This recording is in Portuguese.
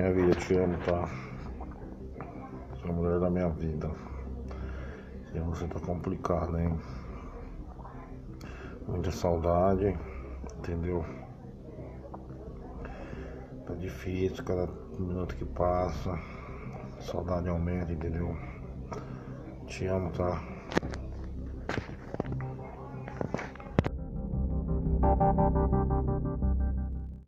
Minha vida, te amo, tá? Você é a mulher da minha vida. E você tá complicado, hein? Muita saudade, entendeu? Tá difícil cada minuto que passa. Saudade aumenta, entendeu? Te amo, tá? Thank you.